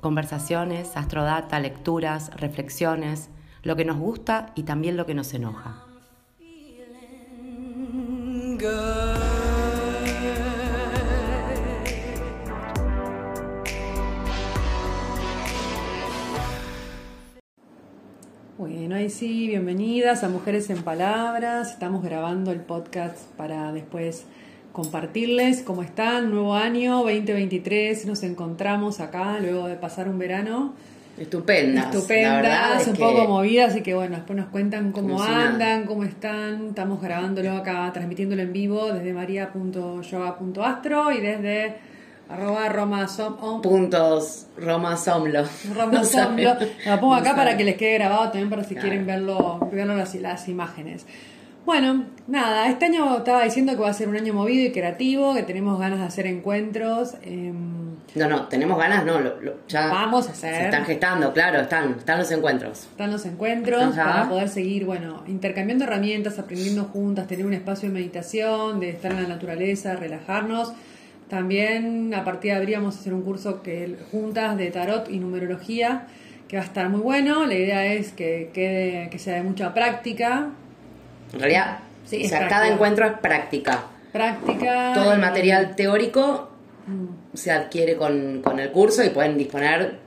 Conversaciones, astrodata, lecturas, reflexiones, lo que nos gusta y también lo que nos enoja. Bueno, ahí sí, bienvenidas a Mujeres en Palabras. Estamos grabando el podcast para después compartirles cómo están. Nuevo año 2023, nos encontramos acá luego de pasar un verano. Estupendas. Estupendas, un poco movidas, así que bueno, después nos cuentan cómo andan, cómo están. Estamos grabándolo acá, transmitiéndolo en vivo desde maria.yoga.astro y desde arroba Roma Puntos Roma Somlo. Roma Somlo. Lo pongo acá para que les quede grabado también para si quieren verlo, verlo las, las imágenes. Bueno, nada, este año estaba diciendo que va a ser un año movido y creativo, que tenemos ganas de hacer encuentros. Em, no, no, tenemos ganas, no, lo, ya vamos a hacer. Se están gestando, claro, están, están los encuentros. Están los encuentros para poder seguir, bueno, intercambiando herramientas, aprendiendo juntas, tener un espacio de meditación, de estar en la naturaleza, relajarnos. También a partir de abril vamos a hacer un curso que juntas de tarot y numerología, que va a estar muy bueno. La idea es que quede, que sea de mucha práctica. En realidad, sí, cada encuentro es práctica. Práctica. Todo el material teórico mm. se adquiere con, con el curso y pueden disponer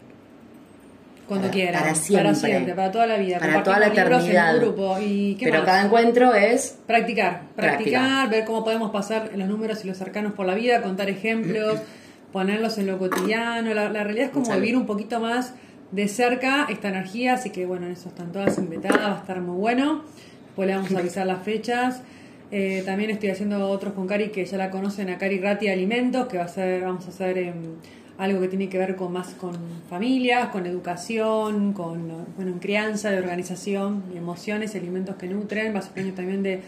cuando quieran. Para siempre. Para toda la vida. Para toda la eternidad. grupo. ¿Y Pero cada encuentro es... Practicar. Practicar, ver cómo podemos pasar los números y los arcanos por la vida, contar ejemplos, ponerlos en lo cotidiano. La, realidad es como vivir un poquito más de cerca esta energía, así que bueno, eso están todas invitadas, va a estar muy bueno. Después le vamos a avisar las fechas. Eh, también estoy haciendo otros con Cari que ya la conocen, a Cari Ratti Alimentos, que va a ser, vamos a hacer... en algo que tiene que ver con más con familias, con educación, con bueno, crianza, de organización, emociones, alimentos que nutren, más o menos también de,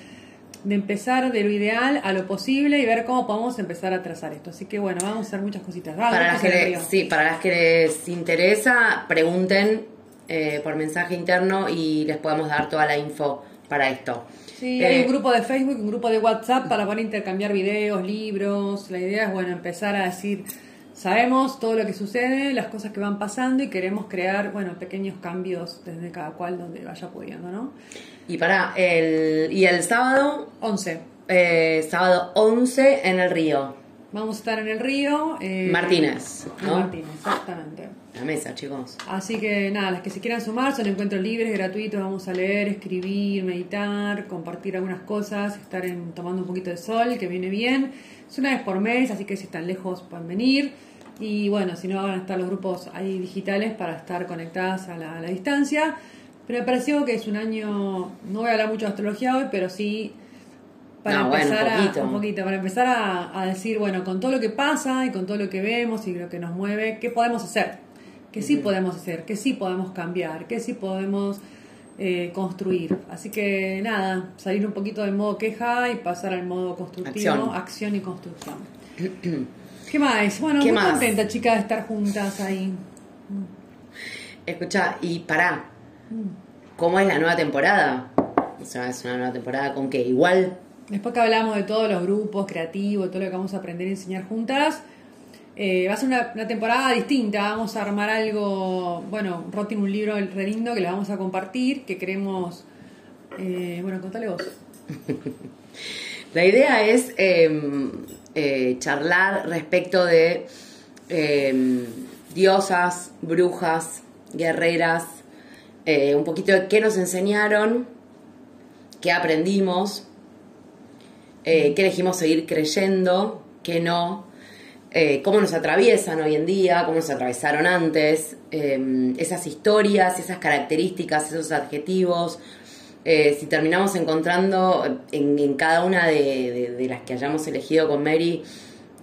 de empezar de lo ideal a lo posible y ver cómo podemos empezar a trazar esto. Así que bueno, vamos a hacer muchas cositas. para, las que les, sí, para las que les interesa, pregunten eh, por mensaje interno y les podemos dar toda la info para esto. Sí, hay un eh, grupo de Facebook, un grupo de WhatsApp para poder intercambiar videos, libros. La idea es, bueno, empezar a decir Sabemos todo lo que sucede, las cosas que van pasando y queremos crear, bueno, pequeños cambios desde cada cual donde vaya pudiendo, ¿no? Y para el y el sábado 11. Eh, sábado 11 en el río. Vamos a estar en el río. Eh, Martínez. ¿no? Martínez, exactamente. La mesa, chicos. Así que nada, las que se quieran sumar son encuentros libres, gratuitos. Vamos a leer, escribir, meditar, compartir algunas cosas, estar en, tomando un poquito de sol, que viene bien. Es una vez por mes, así que si están lejos pueden venir. Y bueno, si no, van a estar los grupos ahí digitales para estar conectadas a la, distancia. Pero me pareció que es un año, no voy a hablar mucho de astrología hoy, pero sí para empezar a un poquito, para empezar a, decir, bueno, con todo lo que pasa y con todo lo que vemos y lo que nos mueve, ¿qué podemos hacer? ¿Qué sí podemos hacer? ¿Qué sí podemos cambiar? ¿Qué sí podemos eh, construir? Así que nada, salir un poquito del modo queja y pasar al modo constructivo, acción, y construcción. ¿Qué más? Bueno, muy contenta, chica, de estar juntas ahí. Escucha, y pará. Mm. ¿Cómo es la nueva temporada? O sea, es una nueva temporada con que igual. Después que hablamos de todos los grupos creativos, todo lo que vamos a aprender y enseñar juntas, eh, va a ser una, temporada distinta. Vamos a armar algo. Bueno, Roti, un libro re lindo que le vamos a compartir, que queremos. Eh, bueno, contale vos. la idea es. Em, eh, charlar respecto de em, diosas, brujas, guerreras, un poquito de qué nos enseñaron, qué aprendimos, qué elegimos seguir creyendo, qué no, cómo nos atraviesan hoy en día, cómo nos atravesaron antes, em, esas historias, esas características, esos adjetivos, eh, si terminamos encontrando en, cada una de, las que hayamos elegido con Mary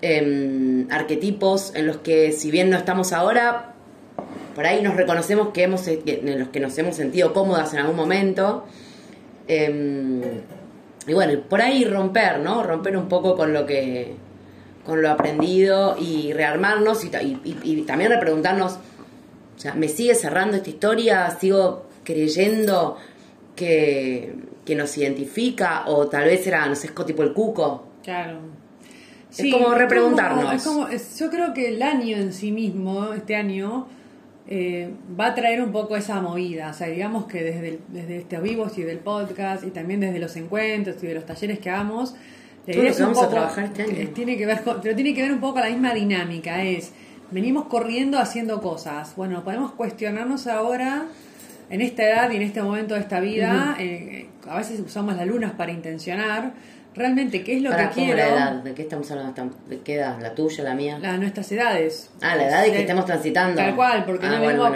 em, arquetipos en los que si bien no estamos ahora, por ahí nos reconocemos que hemos, en los que nos hemos sentido cómodas en algún momento. Em, y bueno, por ahí romper, ¿no? Romper un poco con lo que con lo aprendido y rearmarnos y, y, también repreguntarnos, o sea, ¿me sigue cerrando esta historia? ¿Sigo creyendo que, que nos identifica? ¿O tal vez era, no sé, es tipo el cuco? Claro. es como repreguntarnos. Es como, yo creo que el año en sí mismo, este año, eh, va a traer un poco esa movida. O sea, digamos que desde, desde estos vivos y del podcast y también desde los encuentros y de los talleres que hagamos, vamos a trabajar este año. Tiene que ver pero tiene que ver un poco la misma dinámica. Es, venimos corriendo haciendo cosas. Bueno, podemos cuestionarnos ahora, en esta edad y en este momento de esta vida, eh, a veces usamos las lunas para intencionar realmente qué es lo que quiero. la edad? ¿De qué estamos hablando? ¿De qué edad? ¿La tuya, la mía? Las nuestras edades. Ah, la edad de que estemos transitando. Tal cual, porque ah, no bueno,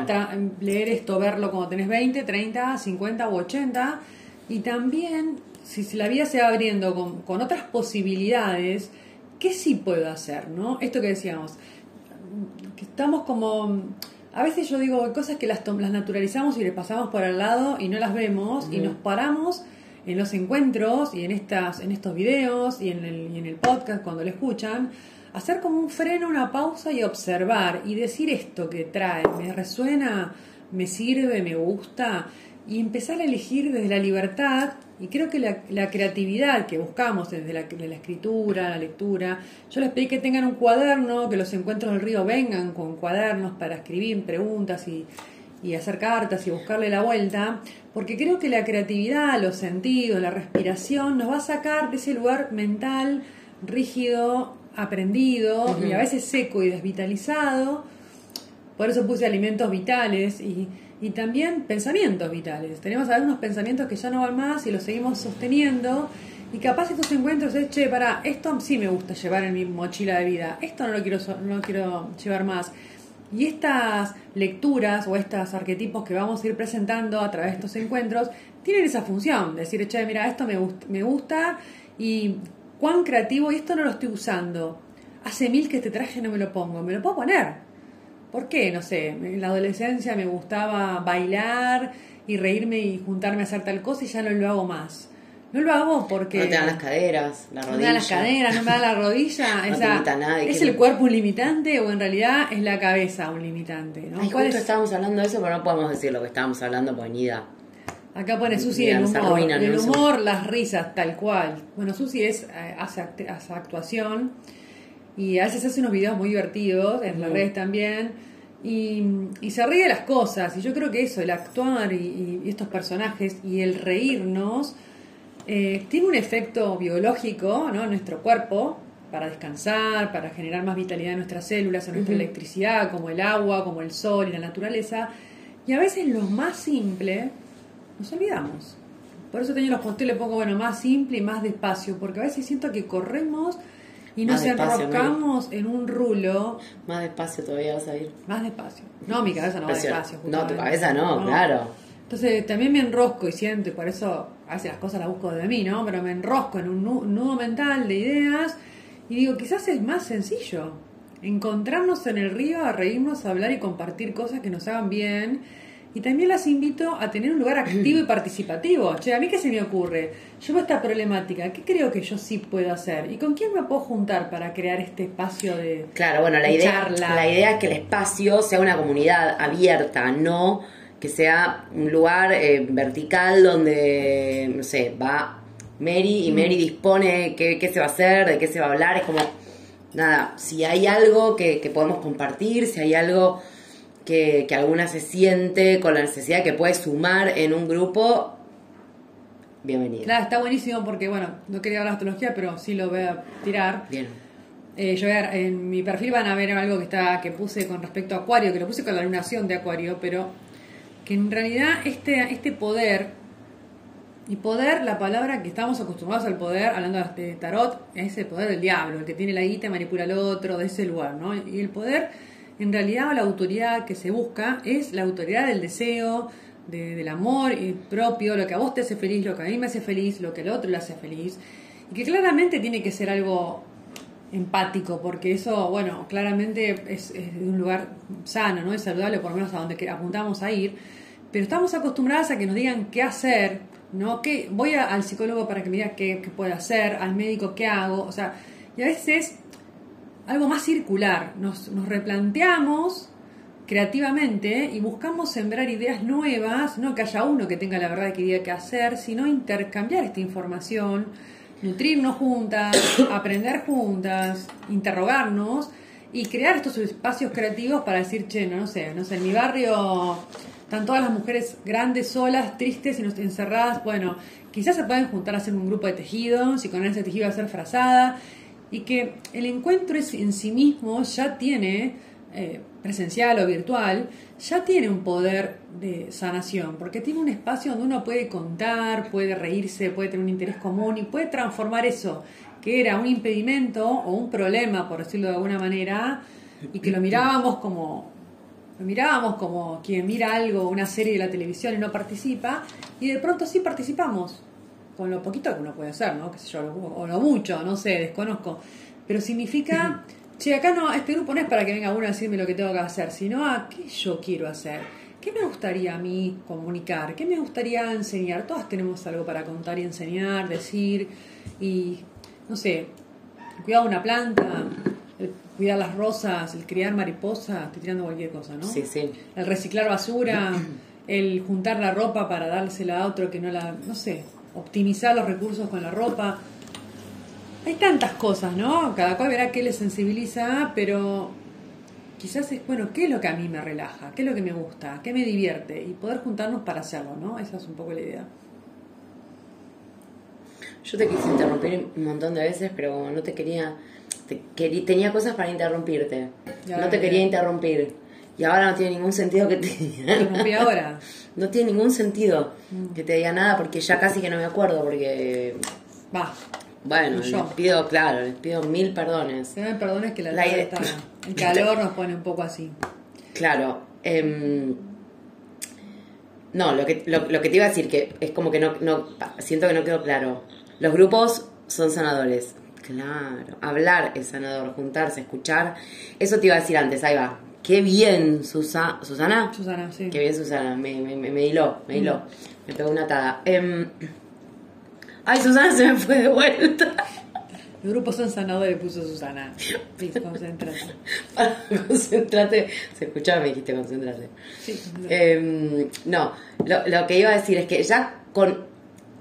leer esto, verlo cuando tenés 20, 30, 50 u 80. Y también, si la vida se va abriendo con, con otras posibilidades, ¿qué sí puedo hacer? ¿no? Esto que decíamos, que estamos como... A veces yo digo cosas que las, las naturalizamos y le pasamos por al lado y no las vemos y nos paramos en los encuentros y en, estas, en estos videos y en, el, y en el podcast cuando lo escuchan, hacer como un freno, una pausa y observar y decir esto que trae, me resuena, me sirve, me gusta y empezar a elegir desde la libertad y creo que la, la creatividad que buscamos desde la, de la escritura, la lectura, yo les pedí que tengan un cuaderno, que los encuentros del río vengan con cuadernos para escribir preguntas y, y hacer cartas y buscarle la vuelta, porque creo que la creatividad, los sentidos, la respiración nos va a sacar de ese lugar mental rígido, aprendido y a veces seco y desvitalizado. Por eso puse alimentos vitales y, y también pensamientos vitales. Tenemos algunos pensamientos que ya no van más y los seguimos sosteniendo. Y capaz estos encuentros es, che, para, esto sí me gusta llevar en mi mochila de vida, esto no lo quiero, no lo quiero llevar más. Y estas lecturas o estos arquetipos que vamos a ir presentando a través de estos encuentros tienen esa función, decir, che, mira, esto me, gusta, me gusta y cuán creativo, y esto no lo estoy usando. Hace mil que este traje no me lo pongo, me lo puedo poner. ¿Por qué? No sé, en la adolescencia me gustaba bailar y reírme y juntarme a hacer tal cosa y ya no lo hago más. No lo hago porque. No te dan las caderas, la rodilla. No me dan las caderas, no me da la rodilla. Esa, ¿Es el cuerpo un limitante o en realidad es la cabeza un limitante? ¿no? justo estábamos hablando de eso, pero no podemos decir lo que estábamos hablando, pues ni Acá pone Susi el humor. el humor, las risas, tal cual. Bueno, Susi es, eh, hace, actuación y a veces hace unos videos muy divertidos, en las redes también. Y, y, se ríe de las cosas. Y yo creo que eso, el actuar y, y estos personajes y el reírnos eh, tiene un efecto biológico ¿no? en nuestro cuerpo para descansar, para generar más vitalidad en nuestras células, en nuestra electricidad, como el agua, como el sol y la naturaleza. Y a veces lo más simple nos olvidamos. Por eso tengo los postes, le pongo, bueno, más simple y más despacio, porque a veces siento que corremos y nos enroscamos en un rulo. Más despacio todavía vas a ir. Más despacio. No, mi cabeza no va despacio. No, tu cabeza no, claro. Entonces también me enrosco y siento, y por eso a veces las cosas las busco de mí, ¿no? Pero me enrosco en un nudo mental de ideas y digo, quizás es más sencillo encontrarnos en el río, a reírnos, a hablar y compartir cosas que nos hagan bien. Y también las invito a tener un lugar activo y participativo. Che, ¿a mí qué se me ocurre? Veo esta problemática, ¿qué creo que yo sí puedo hacer? ¿Y con quién me puedo juntar para crear este espacio de Claro, bueno, la idea, la idea es que el espacio sea una comunidad abierta, no que sea un lugar eh, vertical donde, no sé, va Mary y Mary dispone qué, qué, se va a hacer, de qué se va a hablar. Es como, nada, si hay algo que, que podemos compartir, si hay algo que, que, alguna se siente con la necesidad que puede sumar en un grupo, bienvenida. Claro, está buenísimo porque, bueno, no quería hablar de astrología, pero sí lo voy a tirar. Bien. Eh, yo en mi perfil van a ver algo que está que puse con respecto a Acuario, que lo puse con la lunación de Acuario, pero que en realidad este, este poder, y poder, la palabra que estamos acostumbrados al poder, hablando de tarot, es el poder del diablo, el que tiene la guita manipula al otro, de ese lugar, ¿no? Y el poder, en realidad, la autoridad que se busca es la autoridad del deseo, del amor propio, lo que a vos te hace feliz, lo que a mí me hace feliz, lo que al otro le hace feliz, y que claramente tiene que ser algo empático, porque eso, bueno, claramente es, un lugar sano, ¿no? Es saludable, por lo menos a donde que- apuntamos a ir, pero estamos acostumbradas a que nos digan qué hacer, ¿no? ¿Qué, voy al psicólogo para que me diga qué, qué puedo hacer, al médico qué hago, o sea, y a veces algo más circular, nos, nos replanteamos creativamente y buscamos sembrar ideas nuevas, no que haya uno que tenga la verdad que diga qué hacer, sino intercambiar esta información, nutrirnos juntas, aprender juntas, interrogarnos y crear estos espacios creativos para decir, che, no, no sé, no sé, en mi barrio están todas las mujeres grandes, solas, tristes y encerradas, bueno, quizás se pueden juntar a hacer un grupo de tejidos y con ese tejido hacer frazada y que el encuentro en sí mismo ya tiene, eh, presencial o virtual, ya tiene un poder de sanación, porque tiene un espacio donde uno puede contar, puede reírse, puede tener un interés común y puede transformar eso que era un impedimento o un problema, por decirlo de alguna manera, y que lo mirábamos como lo mirábamos como quien mira algo, una serie de la televisión y no participa, y de pronto sí participamos, con lo poquito que uno puede hacer, ¿no? Qué sé yo, o lo mucho, no sé, desconozco. Pero significa, che, acá no, este grupo no es para que venga uno a decirme lo que tengo que hacer, sino a qué yo quiero hacer. ¿Qué me gustaría a mí comunicar? ¿Qué me gustaría enseñar? Todas tenemos algo para contar y enseñar, decir, y no sé, de una planta, el cuidar las rosas, el criar mariposas, estoy tirando cualquier cosa, ¿no? Sí, sí. El reciclar basura, el juntar la ropa para dársela a otro que no la, no sé, optimizar los recursos con la ropa. Hay tantas cosas, ¿no? Cada cual verá qué le sensibiliza, pero quizás es, bueno, ¿qué es lo que a mí me relaja? ¿Qué es lo que me gusta? ¿Qué me divierte? Y poder juntarnos para hacerlo, ¿no? Esa es un poco la idea. Yo te quise interrumpir un montón de veces, pero no te quería, te querí- tenía cosas para interrumpirte. Ya, no te quería interrumpir. Y ahora no tiene ningún sentido que te Interrumpí ahora. No tiene ningún sentido Mm. que te diga nada porque ya casi que no me acuerdo porque Va, bueno, Yo. les pido, claro, les pido mil perdones. se me perdones que la, La tarde idea- está, el calor nos pone un poco así. Claro. em, no, lo que, lo, lo que te iba a decir, que es como que no, no siento que no quedó claro. Los grupos son sanadores. Claro. Hablar es sanador, juntarse, escuchar. Eso te iba a decir antes, ahí va. Qué bien, Susa- Susana. Susana, sí. Qué bien, Susana. Me, me, me, me hiló, me hiló. Me pegó una atada. Em, ay, Susana se me fue de vuelta. Los grupos son sanadores, puso Susana. Please, concéntrate. Para concentrate. Se escuchaba, me dijiste concentrate. Sí. Eh, no, lo, lo que iba a decir es que ya con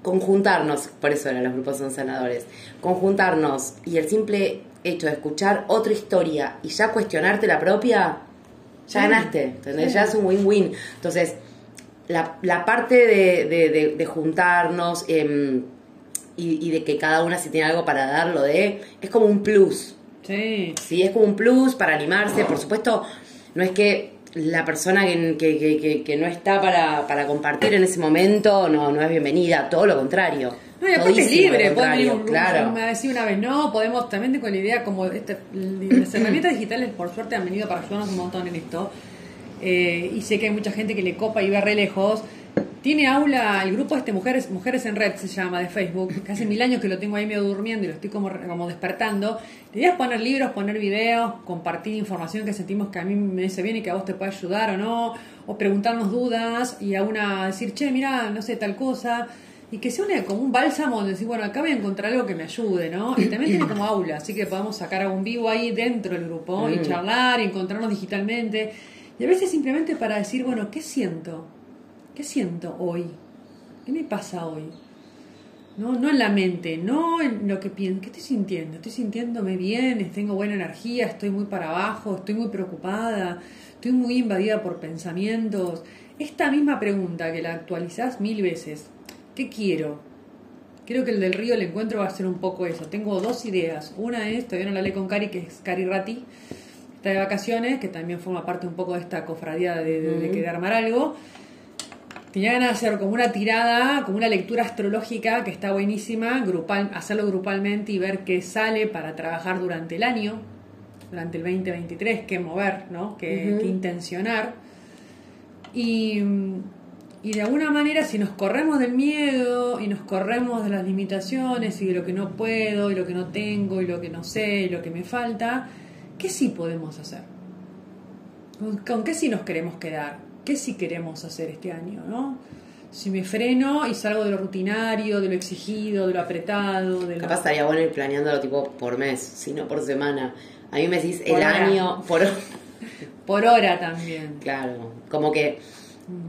conjuntarnos, por eso eran los grupos son sanadores, conjuntarnos y el simple hecho de escuchar otra historia y ya cuestionarte la propia, ya ganaste, ¿entendés? Ya es un win-win. Entonces, la, la parte de, de- de- de juntarnos em, y, y de que cada una si tiene algo para dar, lo de, es como un plus. Sí. Sí, es como un plus para animarse. Por supuesto, no es que la persona que, que- que- que- que no está para, para compartir en ese momento no, no es bienvenida, todo lo contrario. No, y aparte es libre, venir contrario, un, claro. una vez sí, una vez no, podemos también con la idea como este, las herramientas digitales por suerte han venido para ayudarnos un montón en esto Eh, y sé que hay mucha gente que le copa y ve re lejos. Tiene aula el grupo este Mujeres Mujeres en Red se llama de Facebook que hace mil años que lo tengo ahí medio durmiendo y lo estoy como, como despertando. La idea es poner libros, poner videos compartir información que sentimos que a mí me hace bien y que a vos te puede ayudar o no o preguntarnos dudas y a una decir che mira no sé tal cosa y que sea una- como un bálsamo donde decir, bueno, acá voy a encontrar algo que me ayude, ¿no? Y también tiene como aula, así que podemos sacar algún vivo ahí dentro del grupo y charlar y encontrarnos digitalmente. Y a veces simplemente para decir, bueno, ¿qué siento? ¿Qué siento hoy? ¿Qué me pasa hoy? No, no en la mente, no en lo que pienso. ¿Qué estoy sintiendo? ¿Estoy sintiéndome bien? ¿Tengo buena energía? ¿Estoy muy para abajo? ¿Estoy muy preocupada? ¿Estoy muy invadida por pensamientos? Esta misma pregunta que la actualizás mil veces. ¿Qué quiero? Creo que el del río el encuentro va a ser un poco eso. Tengo dos ideas. Una es, todavía no la hablé con Cari, que es Cari Ratti, está de vacaciones, que también forma parte un poco de esta cofradía de, de, de querer armar algo. Tenía ganas de hacer como una tirada, como una lectura astrológica que está buenísima, grupal, hacerlo grupalmente y ver qué sale para trabajar durante el año, durante el 2023, qué mover, ¿no? qué intencionar. Y, Y de alguna manera, si nos corremos del miedo y nos corremos de las limitaciones y de lo que no puedo y lo que no tengo y lo que no sé y lo que me falta, ¿qué sí podemos hacer? ¿Con, qué sí nos queremos quedar? ¿Qué sí queremos hacer este año? ¿no? Si me freno y salgo de lo rutinario, de lo exigido, de lo apretado, de lo... Capaz estaría bueno ir planeándolo tipo por mes, si no por semana. A mí me decís el hora. año, por Por hora también. Claro, como que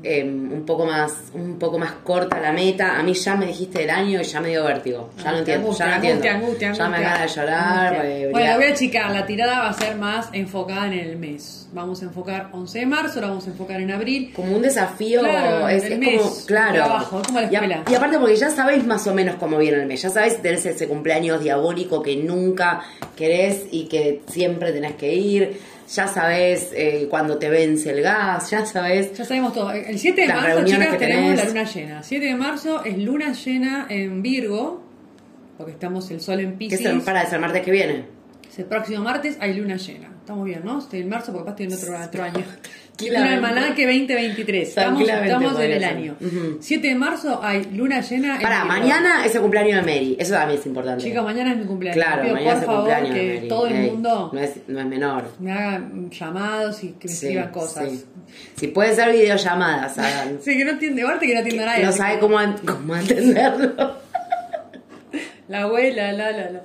eh, un poco más un poco más corta la meta. A mí ya me dijiste el año y ya me dio vértigo. Ya no Angustia, entiendo, ya no angustia, entiendo. angustia, ya me gana de llorar. Bueno, voy a achicar. La tirada va a ser más enfocada en el mes. Vamos a enfocar 11 de marzo, la vamos a enfocar en abril. como un desafío Claro, es, el es mes, como claro el trabajo, es como la Y a- escuela. Y, aparte porque ya sabéis más o menos cómo viene el mes ya sabéis si tenés ese cumpleaños diabólico que nunca querés y que siempre tenés que ir ya sabés eh, cuando te vence el gas ya sabés Ya sabemos todo. El 7 de marzo, chicas, que tenemos la luna llena. 7 de marzo es luna llena en Virgo, porque estamos el sol en que Pisces. es para el martes que viene El próximo martes hay luna llena. Estamos bien, ¿no? Estoy en marzo porque capaz estoy en otro, otro año. Luna Tranquilamente. almanaque 2023. Estamos, estamos en el ser. año. Ujú. 7 de marzo hay luna llena en para mañana es el cumpleaños de Mary eso también es importante Chicos, mañana es mi cumpleaños. claro Pido mañana por es el favor cumpleaños que Mary. todo el Ey, mundo no es, no es menor me haga mm, llamados y que me Sí, escriban cosas. sí. si puede ser videollamadas hagan Sí, que no entiende, aparte que no entiendo a nadie. no sabe cómo, cómo entenderlo La abuela, la, la, la.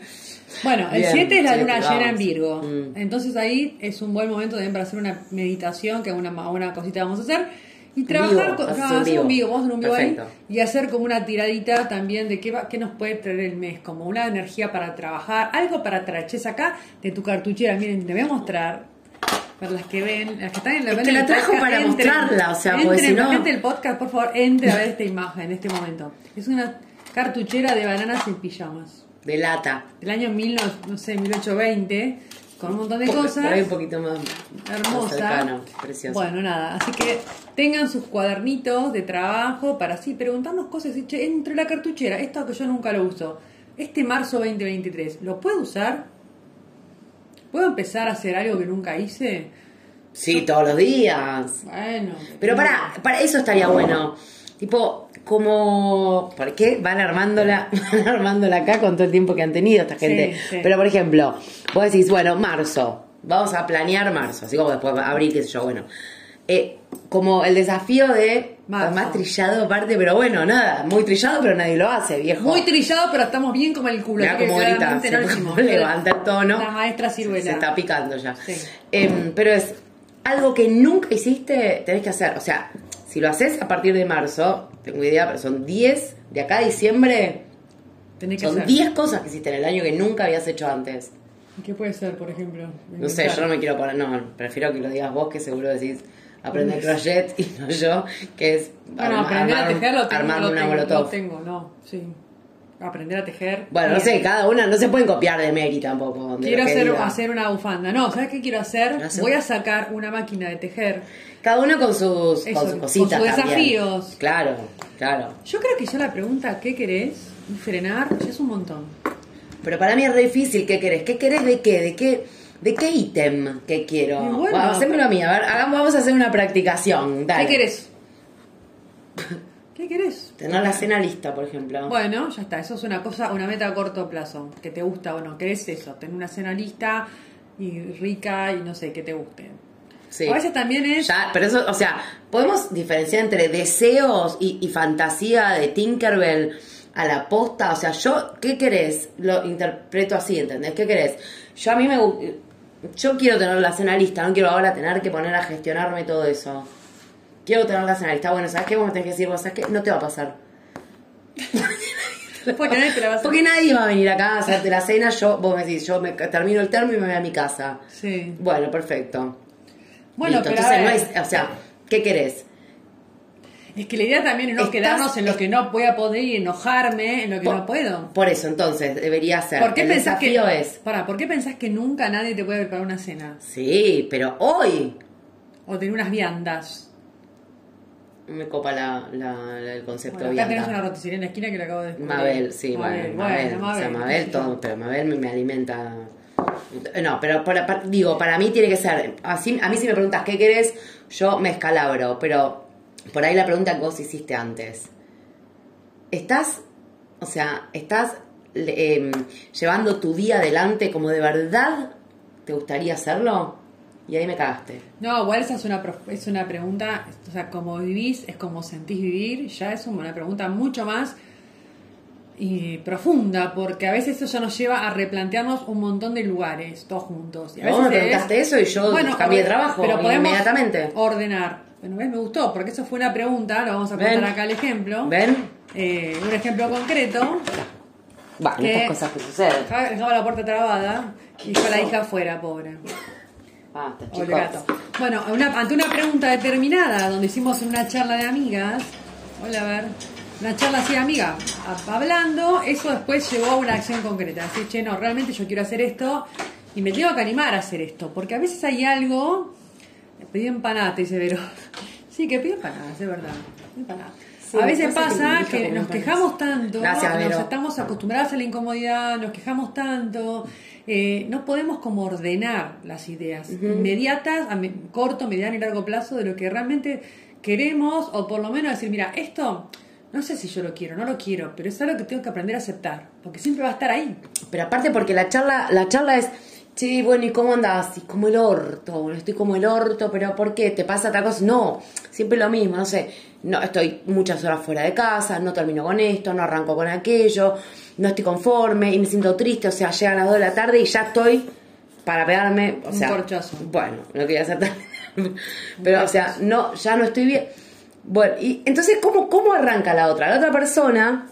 Bueno, el Bien, 7 es la luna vamos. llena en Virgo. Mm. Entonces ahí es un buen momento también para hacer una meditación, que una, una cosita vamos a hacer. Y trabajar vivo, con. no, un hacer un vivo. vamos a hacer un vivo ahí. Y hacer como una tiradita también de qué, va, qué nos puede traer el mes, como una energía para trabajar, algo para traer. Che, acá de tu cartuchera, miren, te voy a mostrar. Para las que ven, las que están en la, Es que la trajo podcast, para mostrarla, o sea, entren, porque si no- gente del podcast, por favor, entre a ver esta imagen en este momento. Es una cartuchera de bananas en pijamas de lata del año 19, no sé, 1820, con un montón de cosas. un poquito más más Hermosa. cercano, precioso. Bueno, nada, así que tengan sus cuadernitos de trabajo para así preguntarnos cosas. Y, che, entre la cartuchera, esto que yo nunca lo uso, este marzo 2023, ¿lo puedo usar? ¿Puedo empezar a hacer algo que nunca hice? Sí, todos los días. Bueno. Pero para, para eso estaría bueno. Tipo, como. ¿Por qué van armándola, van armándola acá con todo el tiempo que han tenido esta gente? sí. Pero por ejemplo, vos decís, bueno, marzo. Vamos a planear marzo. Así como después abril, qué sé yo, bueno. Eh, como el desafío de. Marzo. Más trillado aparte, pero bueno, nada. Muy trillado, pero nadie lo hace, viejo. Muy trillado, pero estamos bien como el culo. Mirá claramente se no levanta el tono. La maestra ciruela. Se está picando ya. Sí. Em, pero es algo que nunca hiciste, tenés que hacer. O sea, si lo haces a partir de marzo, tengo idea, pero son 10 de acá a diciembre. Tenés que Son hacer. 10 cosas que hiciste en el año que nunca habías hecho antes. ¿Qué puede ser, por ejemplo? No sé, yo no me quiero poner. No, prefiero que lo digas vos, que seguro decís aprender crochet y no yo, que es Bueno, a armar- tejer lo tengo, armar lo una tengo, molotov. lo tengo, no, sí. Aprender a tejer. Bueno, no sé, cada una, no se pueden copiar de Mary tampoco. de Quiero hacer, hacer una bufanda. No, ¿sabes qué quiero hacer? Voy a sacar una máquina de tejer. Cada uno con sus, Eso, con sus con cositas. sus también. desafíos. Claro, claro. Yo creo que ya la pregunta ¿qué querés? Frenar ya es un montón. Pero para mí es re difícil. ¿Qué querés? ¿Qué querés de qué? ¿De qué? ¿De qué ítem que quiero? Bueno, Bueno, hacémelo a mí. A ver, hagamos, vamos a hacer una practicación. Dale. ¿Qué querés? ¿Qué querés? Tener la cena lista, por ejemplo. Bueno, ya está. Eso es una cosa, una meta a corto plazo. Que te gusta o no. ¿Querés eso? Tener una cena lista y rica y no sé, que te guste. Sí. A veces también es... Ya, pero eso, o sea, podemos diferenciar entre deseos y, y fantasía de Tinkerbell a la posta. O sea, yo, ¿qué querés? Lo interpreto así, ¿entendés? ¿Qué querés? Yo a mí me Yo quiero tener la cena lista, no quiero ahora tener que poner a gestionarme todo eso. Quiero tener la cena lista. Bueno, ¿sabes qué? Vos me tenés que decir, vos sabes qué? No te va a pasar. Porque nadie te la va a hacer. Porque nadie va a venir acá a hacerte la cena. Yo, vos me decís, yo me termino el termo y me voy a mi casa. Sí. Bueno, perfecto. Bueno, Listo. pero a Entonces ver. no es, o sea, ¿qué querés? Es que la idea también es no Estás- quedarnos en lo que no voy a poder y enojarme en lo que Por- no puedo. Por eso, entonces, debería ser. ¿Por qué el pensás que es. Pará, ¿por qué pensás que nunca nadie te puede preparar una cena Sí, pero hoy o tener unas viandas? Me copa la, la- la- el concepto Bueno, acá tenés vianda. una roticería en la esquina que la acabo de descubrir. Mabel, sí, bueno, Mabel. o sea, Mabel, todo, pero Mabel me, me alimenta. No, pero para- para- digo, para mí tiene que ser. Así, a mí si me preguntas qué querés, yo me escalabro, pero por ahí la pregunta que vos hiciste antes. ¿Estás, o sea, estás em, llevando tu día adelante como de verdad te gustaría hacerlo? Y ahí me cagaste. No, igual esa es una, es una pregunta, o sea, como vivís, es como sentís vivir, ya es una pregunta mucho más y profunda, porque a veces eso ya nos lleva a replantearnos un montón de lugares, todos juntos. Y a Vos me preguntaste eso y yo cambié de trabajo pero inmediatamente. ordenar. Bueno, ¿ves? Me gustó, porque eso fue una pregunta, lo vamos a contar acá el ejemplo. ¿Ven? Eh, un ejemplo concreto. Va, estas cosas que suceden. Dejaba la puerta trabada y dejó la hija afuera, pobre. Ah. Bueno, ante una pregunta determinada, donde hicimos una charla de amigas, hola, a ver, una charla así de amiga, hablando, eso después llevó a una acción concreta. Así, che, no, realmente yo quiero hacer esto y me tengo que animar a hacer esto, porque a veces hay algo. Pedí empanadas, dice Vero. Sí, que pido empanadas, es verdad. A veces pasa que, nos quejamos tanto, nos estamos acostumbrados a la incomodidad, nos quejamos tanto, eh, no podemos como ordenar las ideas inmediatas, a corto, mediano y largo plazo de lo que realmente queremos, o por lo menos decir, mira, esto no sé si yo lo quiero, no lo quiero, pero es algo que tengo que aprender a aceptar, porque siempre va a estar ahí. Pero aparte porque la charla, la charla es, sí, bueno, ¿y cómo andas? Y como el orto, estoy como el orto, pero ¿por qué? ¿Te pasa otra cosa? No, siempre lo mismo, no sé, no, estoy muchas horas fuera de casa, no termino con esto, no arranco con aquello, no estoy conforme y me siento triste, o sea, llegan las 2 de la tarde y ya estoy para pegarme, o sea, Un corchazo. bueno, no quería hacer tan... pero, o sea, no, ya no estoy bien bueno, y entonces, ¿cómo, cómo arranca la otra? La otra persona,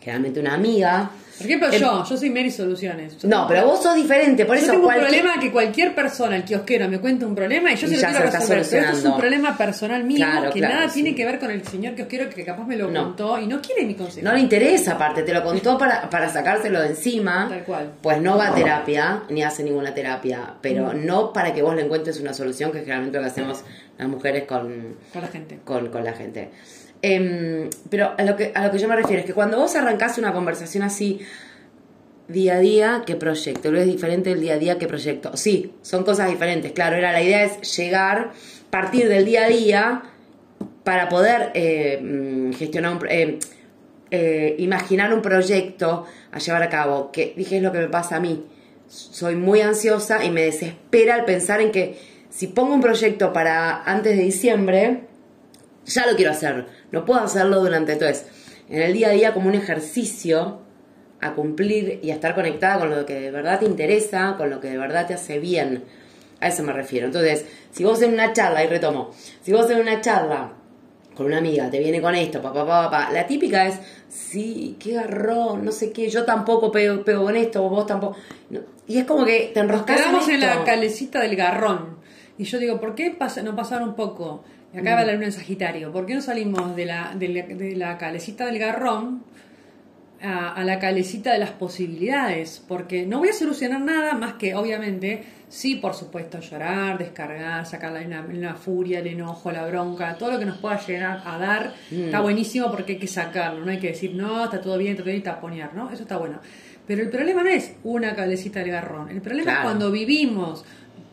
generalmente una amiga, por ejemplo, yo, yo soy Mary Soluciones. no, pero vos sos diferente, por yo eso tengo un problema que cualquier persona, el kiosquero, me cuente un problema y yo se lo quiero resolver. Pero esto es un problema personal mío que nada tiene que ver con el señor kiosquero que capaz me lo contó y no quiere mi consejo. No le interesa, aparte, te lo contó para, para sacárselo de encima. Tal cual. Pues no va a terapia, ni hace ninguna terapia, pero mm. no para que vos le encuentres una solución, que es generalmente lo que hacemos las mujeres con, con la gente. Con, con la gente. Em, pero a lo, que, a lo que yo me refiero es que cuando vos arrancás una conversación así, día a día que proyecto. Lo es diferente del día a día que proyecto. Sí, son cosas diferentes. Claro, era la idea es llegar, partir del día a día para poder eh, mm, gestionar un, eh, eh, imaginar un proyecto a llevar a cabo. Que dije es lo que me pasa a mí. Soy muy ansiosa y me desespera el pensar en que si pongo un proyecto para antes de diciembre, ya lo quiero hacer. No puedo hacerlo durante entonces. En el día a día como un ejercicio a cumplir y a estar conectada con lo que de verdad te interesa, con lo que de verdad te hace bien. A eso me refiero. Entonces, si vos en una charla, y retomo, si vos en una charla con una amiga te viene con esto, papá, papá, papá, la típica es, sí, qué garrón, no sé qué, yo tampoco pego, pego con esto, vos tampoco. y es como que te enroscas. Quedamos en, la calecita del garrón. Y yo digo, ¿por qué pasa, no pasaron un poco? Acá va la luna en Sagitario. ¿Por qué no salimos de la, de la, de la calecita del garrón a, la calecita de las posibilidades, porque no voy a solucionar nada más que, obviamente, sí, por supuesto, llorar, descargar, sacar la, furia, el enojo, la bronca, todo lo que nos pueda llegar a dar, mm. está buenísimo porque hay que sacarlo, no hay que decir, no, está todo bien, está todo bien, y taponear, ¿no? Eso está bueno. Pero el problema no es una calecita del garrón, el problema es cuando vivimos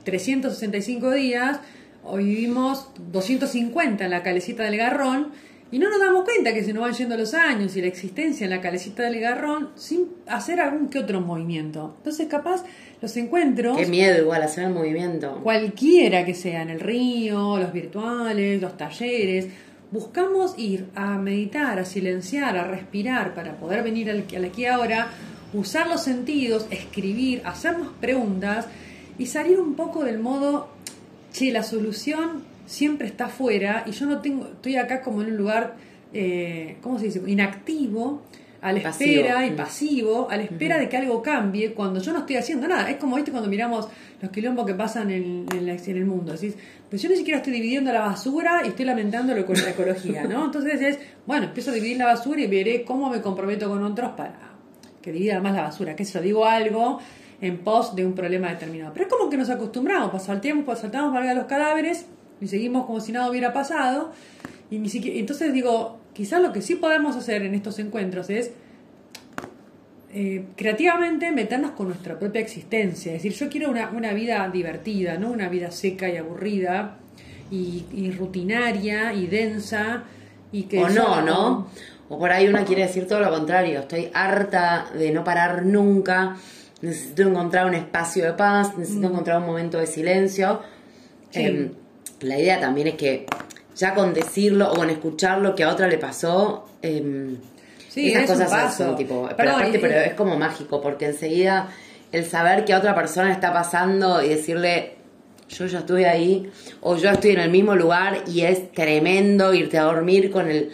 365 días, o vivimos 250 en la calecita del garrón, y no nos damos cuenta que se nos van yendo los años y la existencia en la calecita del garrón sin hacer algún que otro movimiento. Entonces, capaz, los encuentros. Qué miedo igual hacer el movimiento. Cualquiera que sea, en el río, los virtuales, los talleres. Buscamos ir a meditar, a silenciar, a respirar para poder venir al, al aquí ahora, usar los sentidos, escribir, hacernos preguntas y salir un poco del modo, che, la solución siempre está afuera y yo no tengo, estoy acá como en un lugar, eh, ¿cómo se dice? Inactivo, a la espera y pasivo, a la espera de que algo cambie cuando yo no estoy haciendo nada. Es como, viste, cuando miramos los quilombos que pasan en, en, el mundo. Decís, pues yo ni siquiera estoy dividiendo la basura y estoy lamentándolo con la ecología, ¿no? Entonces es, bueno, empiezo a dividir la basura y veré cómo me comprometo con otros para que divida más la basura. Que eso, digo algo en pos de un problema determinado. Pero es como que nos acostumbramos, pasar el tiempo, saltamos para los cadáveres y seguimos como si nada hubiera pasado. Y ni siquiera, entonces digo, quizás lo que sí podemos hacer en estos encuentros es eh, creativamente meternos con nuestra propia existencia. Es decir, yo quiero una, una, vida divertida, no una vida seca y aburrida. y, y rutinaria y densa y que o no, ¿no? O por ahí una quiere decir todo lo contrario. Estoy harta de no parar nunca. Necesito encontrar un espacio de paz. Necesito encontrar un momento de silencio. Mm. Sí. Em, la idea también es que ya con decirlo o con escuchar lo que a otra le pasó, em, Sí, esas es cosas son tipo. Pero aparte, y- pero es como mágico porque enseguida el saber que a otra persona está pasando y decirle. Yo ya estuve ahí, o yo estoy en el mismo lugar y es tremendo irte a dormir con el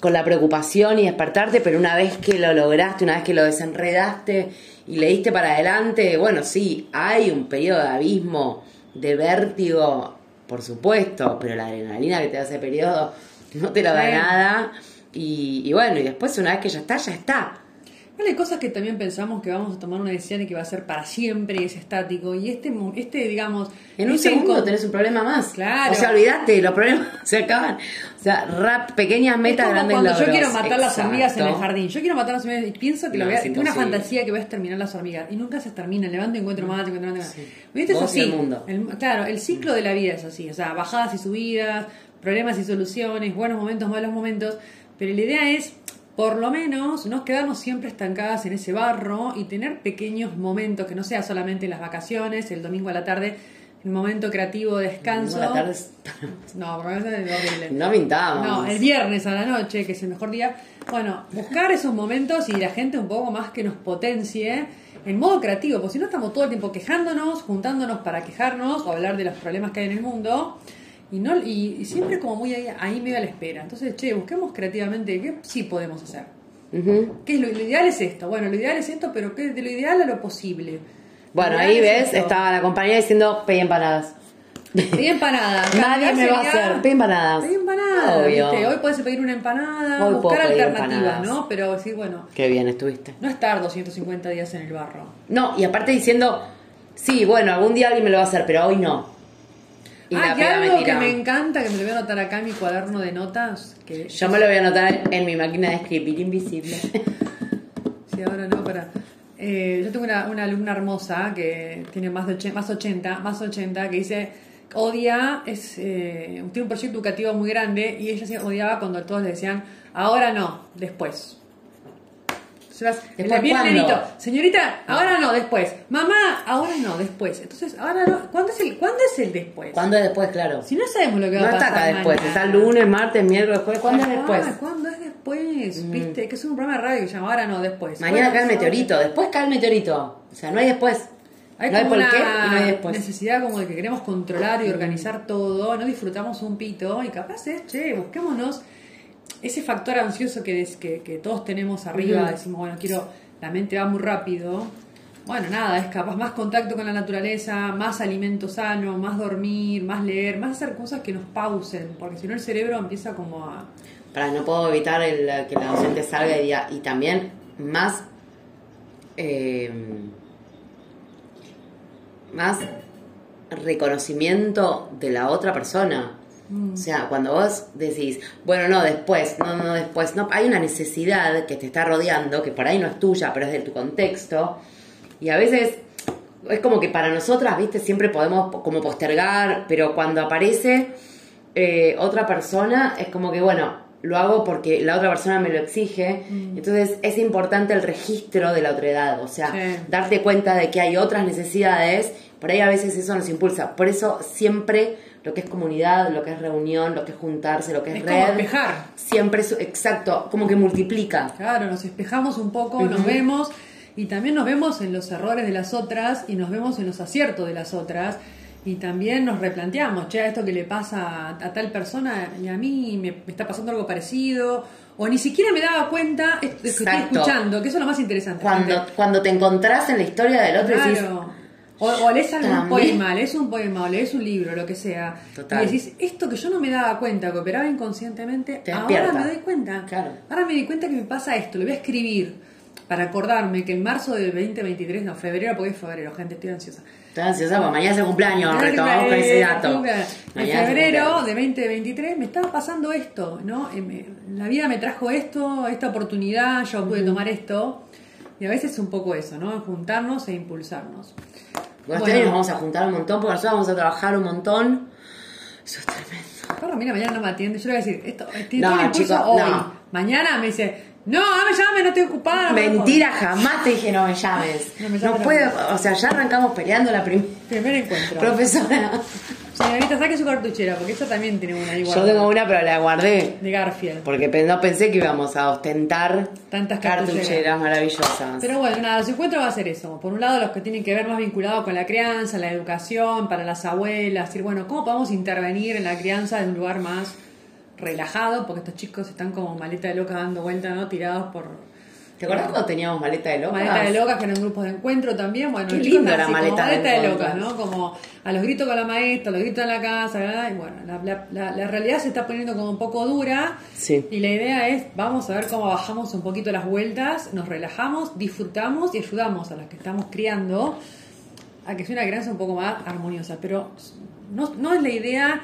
con la preocupación y despertarte, pero una vez que lo lograste, una vez que lo desenredaste y le diste para adelante, bueno, sí, hay un periodo de abismo, de vértigo, por supuesto, pero la adrenalina que te da ese periodo no te lo da Sí. nada. Y, y bueno, y después una vez que ya está, ya está. Vale, hay cosas que también pensamos que vamos a tomar una decisión y que va a ser para siempre y es estático. Y este, este digamos... En un este segundo tenés un problema más. Claro. O sea, olvídate, los problemas se acaban. O sea, rap, pequeñas Es metas, como grandes cuando logros. yo quiero matar las hormigas en el jardín. Yo quiero matar las hormigas y pienso que lo voy a, es tengo una fantasía que voy a exterminar las hormigas y nunca se terminan. Levanto y encuentro más, encuentro más. Sí. ¿Viste? Es así. el mundo. El- claro, el ciclo de la vida es así. O sea, bajadas y subidas, problemas y soluciones, buenos momentos, malos momentos. Pero la idea es, por lo menos, no quedarnos siempre estancadas en ese barro y tener pequeños momentos que no sea solamente las vacaciones, el domingo a la tarde, el momento creativo de descanso. Buenas tardes. No, porque eso es horrible. No mintamos. No, el viernes a la noche, que es el mejor día. Bueno, buscar esos momentos y la gente un poco más que nos potencie en modo creativo, porque si no estamos todo el tiempo quejándonos, juntándonos para quejarnos o hablar de los problemas que hay en el mundo. Y, no, y, y siempre como muy ahí, ahí medio a la espera. Entonces, che, busquemos creativamente qué sí podemos hacer. Ujú. ¿Qué es lo, lo ideal es esto? Bueno, lo ideal es esto, pero ¿qué, de lo ideal a lo posible. Bueno, Lo ahí es ves, esto. estaba la compañía diciendo pedí empanadas. Pedí empanada. Nadie me va a hacer. Pedí empanadas. Pedí empanada. Obvio. ¿viste? Hoy puedes pedir una empanada, Hoy buscar alternativas, empanadas. ¿no? Pero decir, bueno, Qué bien estuviste. no estar 250 días en el barro. No, y aparte diciendo, sí, bueno, algún día alguien me lo va a hacer, pero hoy no. Y ah, y algo que me encanta, que me lo voy a anotar acá en mi cuaderno de notas, que Yo me lo voy a anotar en mi máquina de escribir invisible. Sí, ahora no, para. Eh, yo tengo una, una alumna hermosa que tiene más de 80, más 80, más 80 que dice odia, es, eh, tiene un proyecto educativo muy grande y ella se odiaba cuando todos le decían, ahora no, después. Se las- ¿Después la- viene el cuándo? nenito, señorita, ahora no, después. Mamá, ahora no, después. Entonces, ahora no. ¿Cuándo es el, ¿cuándo es el después? ¿Cuándo es después, claro? Si no sabemos lo que va No a está pasar. acá después, mañana. está lunes, martes, miércoles, jueves. ¿Cuándo es Ah, después? ¿Cuándo es después? ¿Viste? Que es un programa de radio que se llama Ahora no, después. Mañana cae el meteorito, después cae el meteorito. O sea, no hay después. Hay no hay por qué y no hay después. necesidad como de que queremos controlar y organizar todo, no disfrutamos un pito y capaz es, che, busquémonos ese factor ansioso que, des- que, que todos tenemos arriba, decimos, bueno, quiero, la mente va muy rápido. Bueno, nada, es capaz más contacto con la naturaleza, más alimento sano, más dormir, más leer, más hacer cosas que nos pausen, porque si no el cerebro empieza como a... Para no puedo evitar el, que la docente salga y diga, y también más eh, más reconocimiento de la otra persona. O sea, cuando vos decís, bueno, no, después, no, no, después, no, hay una necesidad que te está rodeando, que por ahí no es tuya, pero es de tu contexto, y a veces es como que para nosotras, viste, siempre podemos como postergar, pero cuando aparece eh, otra persona, es como que, bueno, lo hago porque la otra persona me lo exige, entonces es importante el registro de la otredad, o sea, Sí. darte cuenta de que hay otras necesidades, por ahí a veces eso nos impulsa, por eso siempre lo que es comunidad, lo que es reunión, lo que es juntarse, lo que es, Es como red, espejar. siempre es exacto, como que multiplica. Claro, nos espejamos un poco, nos vemos y también nos vemos en los errores de las otras y nos vemos en los aciertos de las otras y también nos replanteamos, che, esto que le pasa a, tal persona y a mí me, me está pasando algo parecido o ni siquiera me daba cuenta de que estoy escuchando, que eso es lo más interesante. Cuando, cuando te encontrás en la historia del otro y decís, Claro. O, o lees algún También. poema, lees un poema o lees un libro, lo que sea. Total. Y decís, esto que yo no me daba cuenta, que operaba inconscientemente, Te ahora despierta. me doy cuenta. Claro. Ahora me di cuenta que me pasa esto, lo voy a escribir para acordarme que en marzo del 2023, no, febrero, porque es febrero, gente, estoy ansiosa. estoy ansiosa porque mañana es el cumpleaños, retomamos con ese dato. En febrero de 2023 me estaba pasando esto, ¿no? La vida me trajo esto, esta oportunidad, yo pude tomar esto. Y a veces es un poco eso, ¿no? Juntarnos e impulsarnos. Bueno, Bueno. este año nos vamos a juntar un montón porque nosotros vamos a trabajar un montón Eso es tremendo. Perro, mira, mañana no me atiende. Yo le voy a decir, esto, eh, tiene No, chicos, hoy. no. Mañana me dice, no, no me llame, no estoy ocupada. no me Mentira, jamás te dije no me llames. No me No, llames, puedo, no. o sea, ya arrancamos peleando la primera. Primer encuentro. Profesora, Señorita, saque su cartuchera, porque ella también tiene una ahí yo tengo una pero la guardé. De Garfield. Porque no pensé que íbamos a ostentar Tantas cartucheras, cartucheras. maravillosas. Pero bueno, nada, su encuentro va a ser eso. Por un lado, los que tienen que ver más vinculado con la crianza, la educación, para las abuelas, decir, bueno, ¿cómo podemos intervenir en la crianza de un lugar más relajado? Porque estos chicos están como maleta de locas dando vueltas, ¿no? Tirados por ¿Te acordás cuando teníamos maleta de locas? maleta de locas, que eran grupos de encuentro también. Bueno, Qué así, como maleta de locas, ¿no? Como a los gritos con la maestra, a los gritos en la casa, ¿verdad? Y bueno, la, la- la- la realidad se está poniendo como un poco dura. Sí. Y la idea es, vamos a ver cómo bajamos un poquito las vueltas, nos relajamos, disfrutamos y ayudamos a las que estamos criando a que sea una crianza un poco más armoniosa. Pero no, no es la idea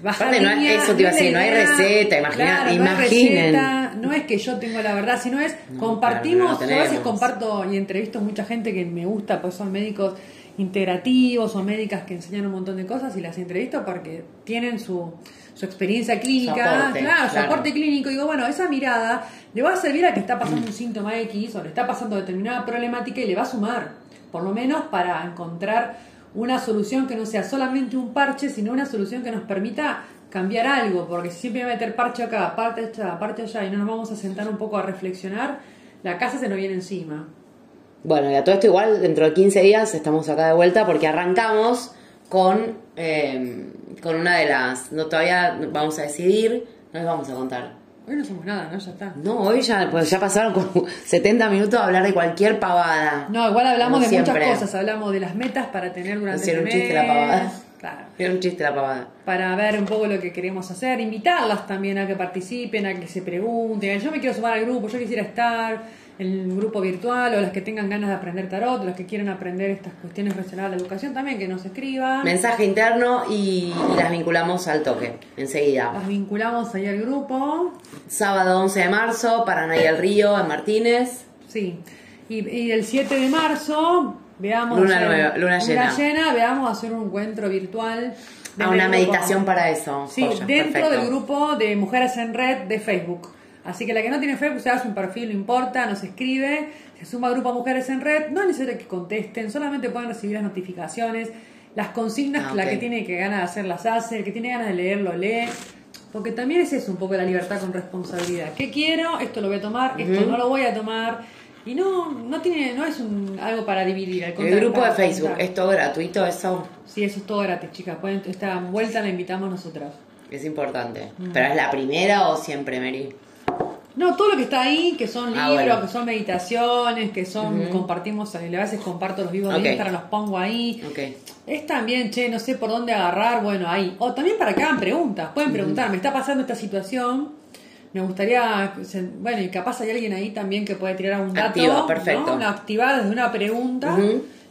Aparte, no eso te iba a decir, no hay receta, imagina- claro, no hay receta, no es que yo tengo la verdad, sino es No, compartimos, claro, no a veces comparto y entrevisto mucha gente que me gusta, pues son médicos integrativos, son médicas que enseñan un montón de cosas y las entrevisto porque tienen su, su experiencia clínica, claro, su claro. aporte clínico. Digo, bueno, esa mirada le va a servir a que está pasando un síntoma X o le está pasando determinada problemática y le va a sumar, por lo menos para encontrar una solución que no sea solamente un parche, sino una solución que nos permita cambiar algo, porque si siempre voy a meter parche acá, parte allá, parte allá y no nos vamos a sentar un poco a reflexionar, la casa se nos viene encima. Bueno, y a todo esto igual dentro de 15 días estamos acá de vuelta porque arrancamos con, eh, con una de las... No, todavía vamos a decidir, no les vamos a contar. Hoy no somos nada, ¿no? Ya está. No, hoy ya, pues ya pasaron como 70 minutos a hablar de cualquier pavada. No, igual hablamos de muchas cosas, hablamos de las metas para tener durante Hicieron un este chiste la pavada. Claro. Era un chiste la pavada. Para ver un poco lo que queremos hacer, invitarlas también a que participen, a que se pregunten. Yo me quiero sumar al grupo, yo quisiera estar el grupo virtual, o las que tengan ganas de aprender tarot, las que quieran aprender estas cuestiones relacionadas a la educación también, que nos escriban. Mensaje interno y, y las vinculamos al toque, enseguida. Las vinculamos ahí al grupo. Sábado 11 de marzo, Paraná y el Río, en Martínez. Sí. Y, y el 7 de marzo, veamos. Luna hacer- nueva- luna llena. veamos hacer un encuentro virtual. A Ah, una grupo. meditación para eso. Sí, Joya, dentro perfecto. del grupo de Mujeres en Red de Facebook. Así que la que no tiene Facebook se hace un perfil, no importa, nos escribe, se suma al grupo Mujeres en Red. No es necesario que contesten, solamente pueden recibir las notificaciones, las consignas, Ah, la ok. que tiene que ganas de hacer las hace, el que tiene ganas de leer lo lee. Porque también es eso un poco la libertad con responsabilidad. ¿Qué quiero? Esto lo voy a tomar, esto no lo voy a tomar. Y no, no tiene, no es un, algo para dividir. al El grupo de Facebook. ¿es todo gratuito eso? Sí, eso es todo gratis, chicas. Pueden, esta vuelta la invitamos nosotras. Es importante. Mm. ¿Pero es la primera o siempre, Mary? No, todo lo que está ahí, que son Ah, libros, bueno. que son meditaciones, que son, compartimos, a veces comparto los vivos de Instagram, los pongo ahí. Ok. Es también, che, no sé por dónde agarrar, bueno, ahí. O también para que hagan preguntas, pueden preguntar, me está pasando esta situación, me gustaría, bueno, y capaz hay alguien ahí también que puede tirar algún dato. Activa, perfecto. ¿no? Activar desde una pregunta.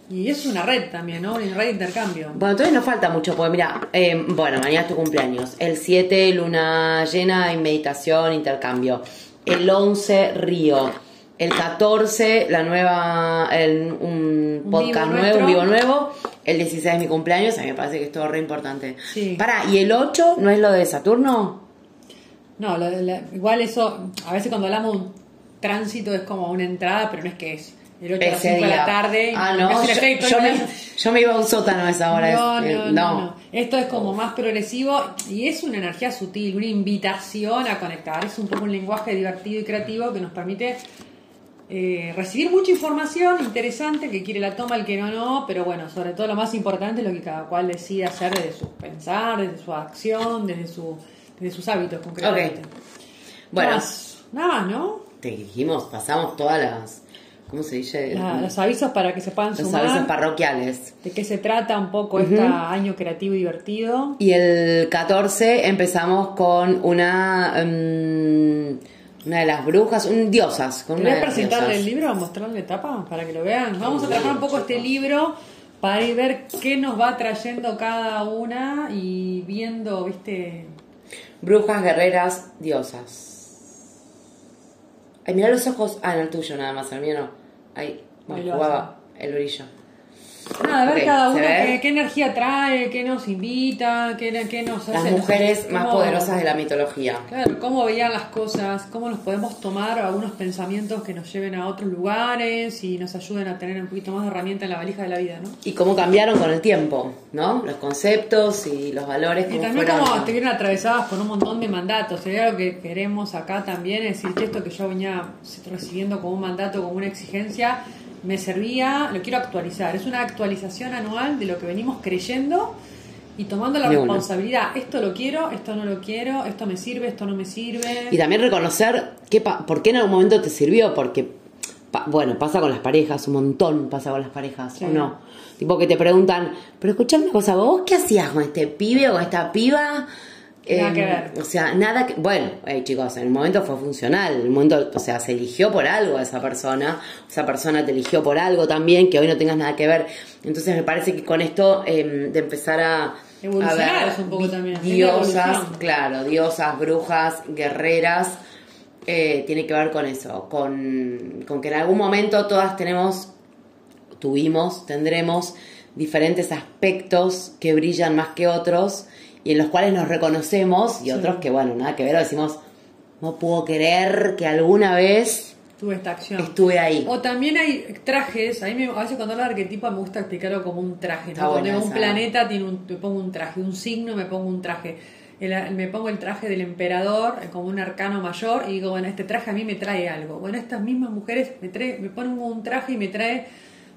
Y es una red también, ¿no? Una red de intercambio. Bueno, entonces nos falta mucho, porque mira, eh, bueno, mañana es tu cumpleaños. El 7, luna llena meditación, intercambio. El 11, Río. El 14, la nueva, el- un podcast vivo nuevo, un vivo nuevo. El 16 es mi cumpleaños, a mí me parece que es todo re importante. Sí. Para, ¿y el 8 no es lo de Saturno? No, lo- la- igual eso, a veces cuando hablamos de un tránsito es como una entrada, pero no es que es el 8 a las Ese 5 de la tarde. Ah, no, yo, me, es- yo me iba a un sótano a esa hora. no, es- no, eh, no, no. Esto es como más progresivo y es una energía sutil, una invitación a conectar. Es un poco un lenguaje divertido y creativo que nos permite eh, recibir mucha información interesante, que quiere la toma, el que no, no, pero bueno, sobre todo lo más importante es lo que cada cual decide hacer desde su pensar, desde su acción, desde, su, desde sus hábitos concretamente. Bueno, Nada más, nada más, ¿no? te dijimos, pasamos todas las. ¿Cómo se dice? La- los avisos para que se puedan los sumar. avisos parroquiales. de qué se trata un poco este año creativo y divertido. Y el 14 empezamos con una. mm, una de las brujas, un diosas. Con ¿Querés presentarle diosas. el libro, mostrarle tapa para que lo vean? Vamos a trabajar un poco este libro para ir ver qué nos va trayendo cada una y viendo, viste, Brujas, guerreras, diosas. Ay, mira los ojos. Ah, no, el tuyo nada más, el mío no. Ahí, lo jugaba el brillo. Nada, a ver Ok, cada ¿se uno ve? qué, qué energía trae, qué nos invita, qué, qué nos Las hace. mujeres más poderosas de la mitología. Claro, cómo veían las cosas, cómo nos podemos tomar algunos pensamientos que nos lleven a otros lugares y nos ayuden a tener un poquito más de herramienta en la valija de la vida, ¿no? Y cómo cambiaron con el tiempo, ¿no? Los conceptos y los valores. Y también fueron- como te vienen atravesadas por un montón de mandatos. Sería lo que queremos acá también, es decir, que esto que yo venía recibiendo como un mandato, como una exigencia, me servía, lo quiero actualizar. Es una actualización anual de lo que venimos creyendo y tomando la De una. responsabilidad. Esto lo quiero, esto no lo quiero, esto me sirve, esto no me sirve. Y también reconocer qué pa- por qué en algún momento te sirvió, porque, pa- bueno, pasa con las parejas, un montón pasa con las parejas, Sí. ¿o no? Tipo que te preguntan, pero escuchame una cosa, ¿vos qué hacías con este pibe o con esta piba? Nada Eh, que ver. O sea, nada que... Bueno, eh, chicos, en el momento fue funcional, el momento, o sea, se eligió por algo a esa persona, esa persona te eligió por algo también, que hoy no tengas nada que ver. Entonces me parece que con esto eh, de empezar a... Evolucionar a es un poco también, Diosas, claro, diosas, brujas, guerreras, eh, tiene que ver con eso, con, con que en algún momento todas tenemos, tuvimos, tendremos diferentes aspectos que brillan más que otros y en los cuales nos reconocemos y Sí. otros que, bueno, nada que ver, decimos, no puedo creer que alguna vez Tuve esta acción. estuve ahí. O también hay trajes, a mí me, a veces cuando hablo de arquetipo me gusta explicarlo como un traje, ¿no? Cuando un planeta tiene un, me pongo un traje, un signo me pongo un traje. El- me pongo el traje del emperador eh, como un arcano mayor y digo, bueno, este traje a mí me trae algo. Bueno, estas mismas mujeres me, trae, me ponen un traje y me trae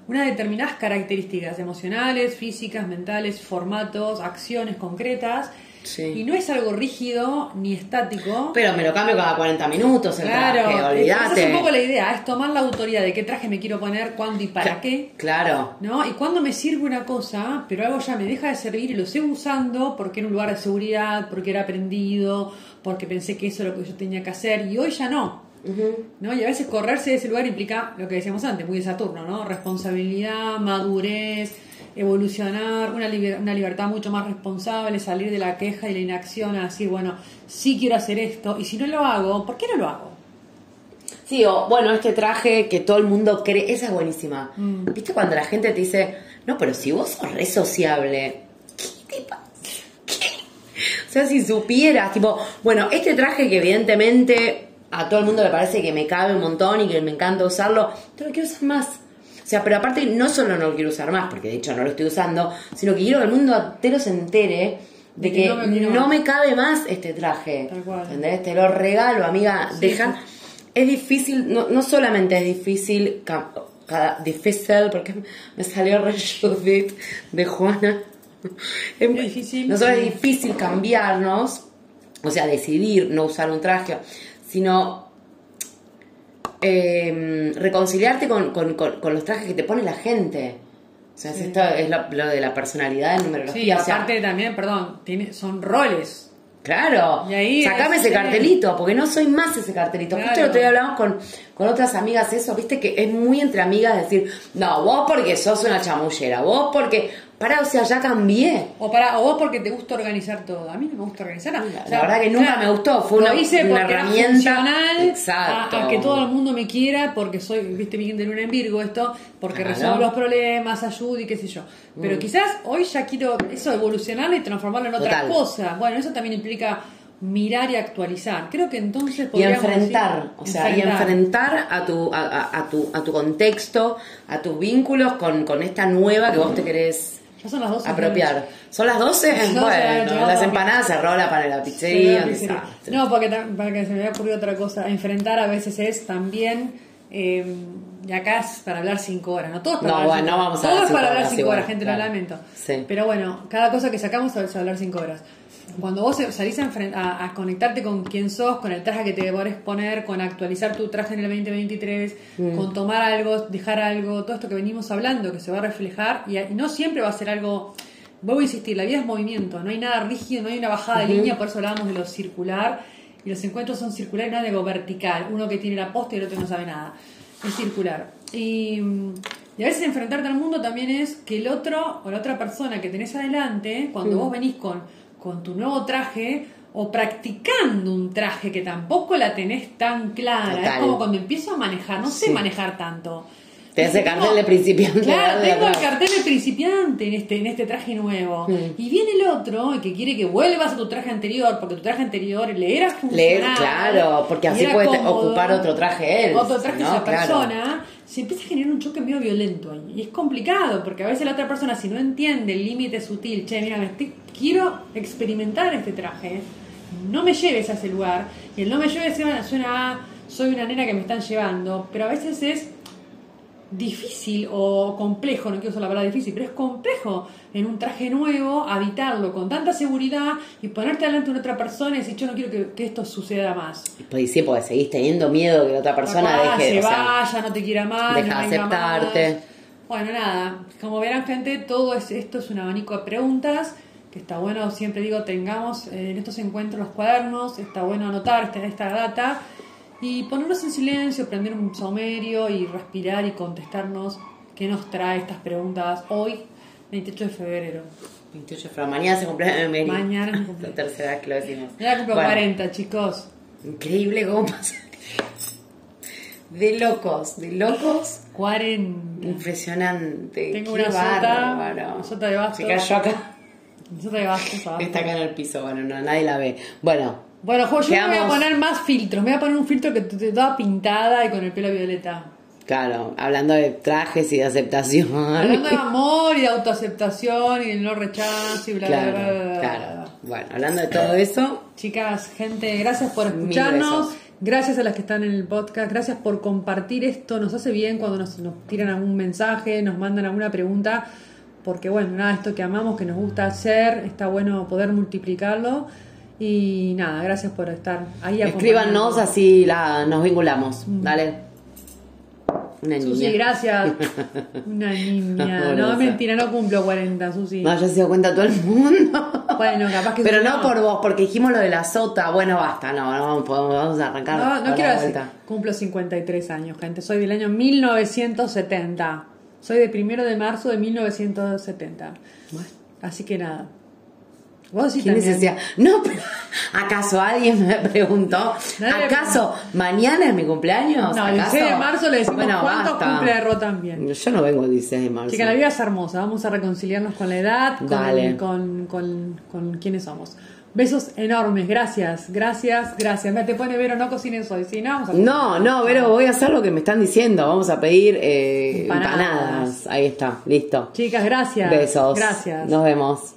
unas determinadas características emocionales, físicas, mentales, formatos, acciones concretas. Sí. Y no es algo rígido ni estático. Pero me lo cambio cada 40 minutos el Claro, traje, esa olvídate. es un poco la idea, es tomar la autoridad de qué traje me quiero poner, cuándo y para qué. Claro. ¿No? Y cuando me sirve una cosa, pero algo ya me deja de servir y lo sigo usando porque era un lugar de seguridad, porque era aprendido, porque pensé que eso es lo que yo tenía que hacer y hoy ya no. ¿No? Y a veces correrse de ese lugar implica lo que decíamos antes, muy de Saturno, ¿no? Responsabilidad, madurez, evolucionar, una, liber- una libertad mucho más responsable, salir de la queja y la inacción a decir, bueno, sí quiero hacer esto y si no lo hago, ¿por qué no lo hago? Sí, o bueno, este traje que todo el mundo cree, esa es buenísima. Mm. ¿Viste cuando la gente te dice, no, pero si vos sos re sociable, ¿qué te pasa? ¿Qué? O sea, si supieras, tipo, bueno, este traje que evidentemente a todo el mundo le parece que me cabe un montón y que me encanta usarlo, te lo quiero usar más. O sea, pero aparte no solo no lo quiero usar más, porque de hecho no lo estoy usando, sino que quiero que el mundo entero se entere de que no me no cabe más este traje. Tal cual. ¿Entendés? Te lo regalo, amiga. Sí, Deja. Es difícil, no, no solamente es difícil, ca- cada, difícil, porque me salió re Judith de Juana. Es muy difícil. No solo es difícil cambiarnos, o sea, decidir no usar un traje, sino eh, reconciliarte con, con- con- con los trajes que te pone la gente. O sea, es esto es lo, lo de la personalidad en Sí, numerología. o sea, aparte también, perdón, tiene, son roles. Claro, Y ahí sacame es- ese cartelito, porque no soy más ese cartelito. Claro. Justo el otro día hablamos con, con otras amigas eso, viste que es muy entre amigas decir, no, vos porque sos una chamullera, vos porque, pará, o sea, ya cambié. O para o vos porque te gusta organizar todo. A mí no me gusta organizar. La- O la sea, verdad que nunca me gustó, fue lo una- hice una herramienta. Exacto. A, a que todo el mundo me quiera porque soy, viste, bien de luna en Virgo esto, porque Claro. resuelvo los problemas, ayudo y qué sé yo. Pero Mm. quizás hoy ya quiero eso evolucionarlo y transformarlo en otra Total. cosa. Bueno, eso también implica mirar y actualizar. Creo que entonces Y enfrentar, decir- o sea, y enfrentar a tu, a, a- a tu, a tu contexto, a tus vínculos con, con esta nueva que vos te querés Ya son las 12 apropiar. ¿Son las 12? Son las Bueno, 12, las empanadas cerró la para la pizzería. No, porque para que se me había ocurrido otra cosa. Enfrentar a veces es también. eh, y acá es para hablar cinco horas, ¿no? Todos para No, hablar bueno, cinco no vamos a hablar es para cinco hablar cinco horas, gente, claro. lo lamento. Sí. Pero bueno, cada cosa que sacamos es hablar cinco horas. Cuando vos salís a, a- a conectarte con quién sos, con el traje que te podés poner, con actualizar tu traje en el 2023, Mm. con tomar algo, dejar algo, todo esto que venimos hablando, que se va a reflejar, y, y no siempre va a ser algo Vuelvo a insistir, la vida es movimiento, no hay nada rígido, no hay una bajada de línea, por eso hablábamos de lo circular, y los encuentros son circulares, no hay algo vertical, uno que tiene la posta y el otro no sabe nada, es circular. Y, y a veces enfrentarte al mundo también es que el otro o la otra persona que tenés adelante, cuando vos venís con, con tu nuevo traje, o practicando un traje que tampoco la tenés tan clara, es como cuando empiezo a manejar, no sé manejar tanto. Te hace cartel de principiante. Claro, de tengo el cartel de principiante en este, en este traje nuevo. Mm. Y viene el otro que quiere que vuelvas a tu traje anterior, porque tu traje anterior le era Leer, funcional. claro, porque así puede ocupar otro traje él. Otro traje ¿no? esa Claro. persona. Se empieza a generar un choque medio violento ahí. Y es complicado, porque a veces la otra persona, si no entiende el límite sutil, che, mira, estoy- quiero experimentar este traje, no me lleves a ese lugar. Y el no me lleves suena a, soy una nena que me están llevando, pero a veces es difícil o complejo, no quiero usar la palabra difícil, pero es complejo en un traje nuevo habitarlo con tanta seguridad y ponerte delante de otra persona y decir yo no quiero que, que esto suceda más. Pues sí, porque seguís teniendo miedo que la otra persona Papá, deje se sea, vaya, no te quiera más, deja no aceptarte. más. Bueno, nada, como verán gente, todo es, esto es un abanico de preguntas que está bueno, siempre digo, tengamos eh, en estos encuentros los cuadernos, está bueno anotar esta, esta data y ponernos en silencio, prender un saumerio y respirar y contestarnos qué nos trae estas preguntas hoy, 28 de febrero. 28 de febrero. Mañana se cumple el Mary. Mañana es mi cumpleaños. La tercera vez que lo decimos. Ya cumplo Bueno, 40, chicos. Increíble cómo pasa. De locos, de locos. 40. Impresionante. Tengo Qué una sota, sota de basto. Se cayó acá. Bastos abajo. Está acá en el piso. Bueno, no, nadie la ve. Bueno, Bueno, jo, yo me voy a poner más filtros. Me voy a poner un filtro que te, toda pintada y con el pelo violeta. claro, hablando de trajes y de aceptación. Hablando de amor y de autoaceptación y del no rechazo y bla, bla, bla, bla, Claro, bla. claro. Bueno, hablando de todo eso, Chicas, gente, gracias por escucharnos. Gracias a las que están en el podcast. Gracias por compartir esto. Nos hace bien cuando nos, nos tiran algún mensaje, nos mandan alguna pregunta. Porque, bueno, nada, esto que amamos, que nos gusta hacer, está bueno poder multiplicarlo. Y nada, gracias por estar ahí escríbanos así la, nos vinculamos. Mm. Dale. Una Susi, niña. gracias. Una niña. No, Amorosa. mentira, no cumplo 40, Susi. No, ya se dio cuenta todo el mundo. Bueno, capaz que Pero no no. por vos, porque dijimos lo de la sota. Bueno, basta, no, no vamos, podemos- vamos a arrancar. No, no quiero decir. Cumplo 53 años, gente. Soy del año 1970. Soy de primero de marzo de 1970. Bueno. Así que nada. Vos sí ¿Qué también. necesidad? No, pero ¿acaso alguien me preguntó? Nadie me ¿Acaso mañana es mi cumpleaños? No, el ¿Acaso? 16 de marzo le decimos Bueno, cuántos basta. cumple de Ro también. Yo no vengo el 16 de marzo. Chica, la vida es hermosa. Vamos a reconciliarnos con la edad, con, Dale. con, con, con quiénes somos. Besos enormes. Gracias, gracias, gracias. Me te pone Vero, no cocines hoy. Si no, vamos a No, no, pero voy a hacer lo que me están diciendo. Vamos a pedir eh, Empanadas. empanadas. Ahí está, listo. Chicas, gracias. Besos. Gracias. Nos vemos.